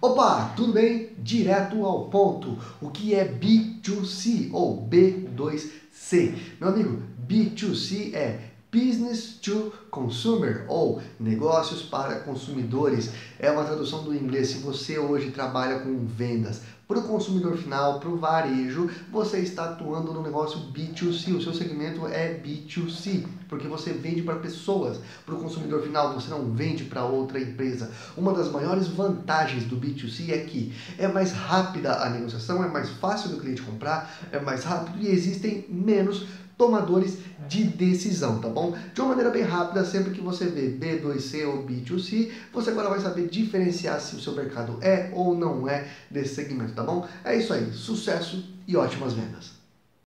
Opa, tudo bem? Direto ao ponto. O que é B2C ou B2C? Meu amigo, B2C é Business to Consumer ou Negócios para Consumidores. É uma tradução do inglês. Se você hoje trabalha com vendas para o consumidor final, para o varejo, você está atuando no negócio B2C. O seu segmento é B2C, porque você vende para pessoas. Para o consumidor final, você não vende para outra empresa. Uma das maiores vantagens do B2C é que é mais rápida a negociação, é mais fácil do cliente comprar, é mais rápido e existem menos tomadores de decisão, tá bom? De uma maneira bem rápida, sempre que você vê B2C ou B2C, você agora vai saber diferenciar se o seu mercado é ou não é desse segmento, tá bom? É isso aí, sucesso e ótimas vendas!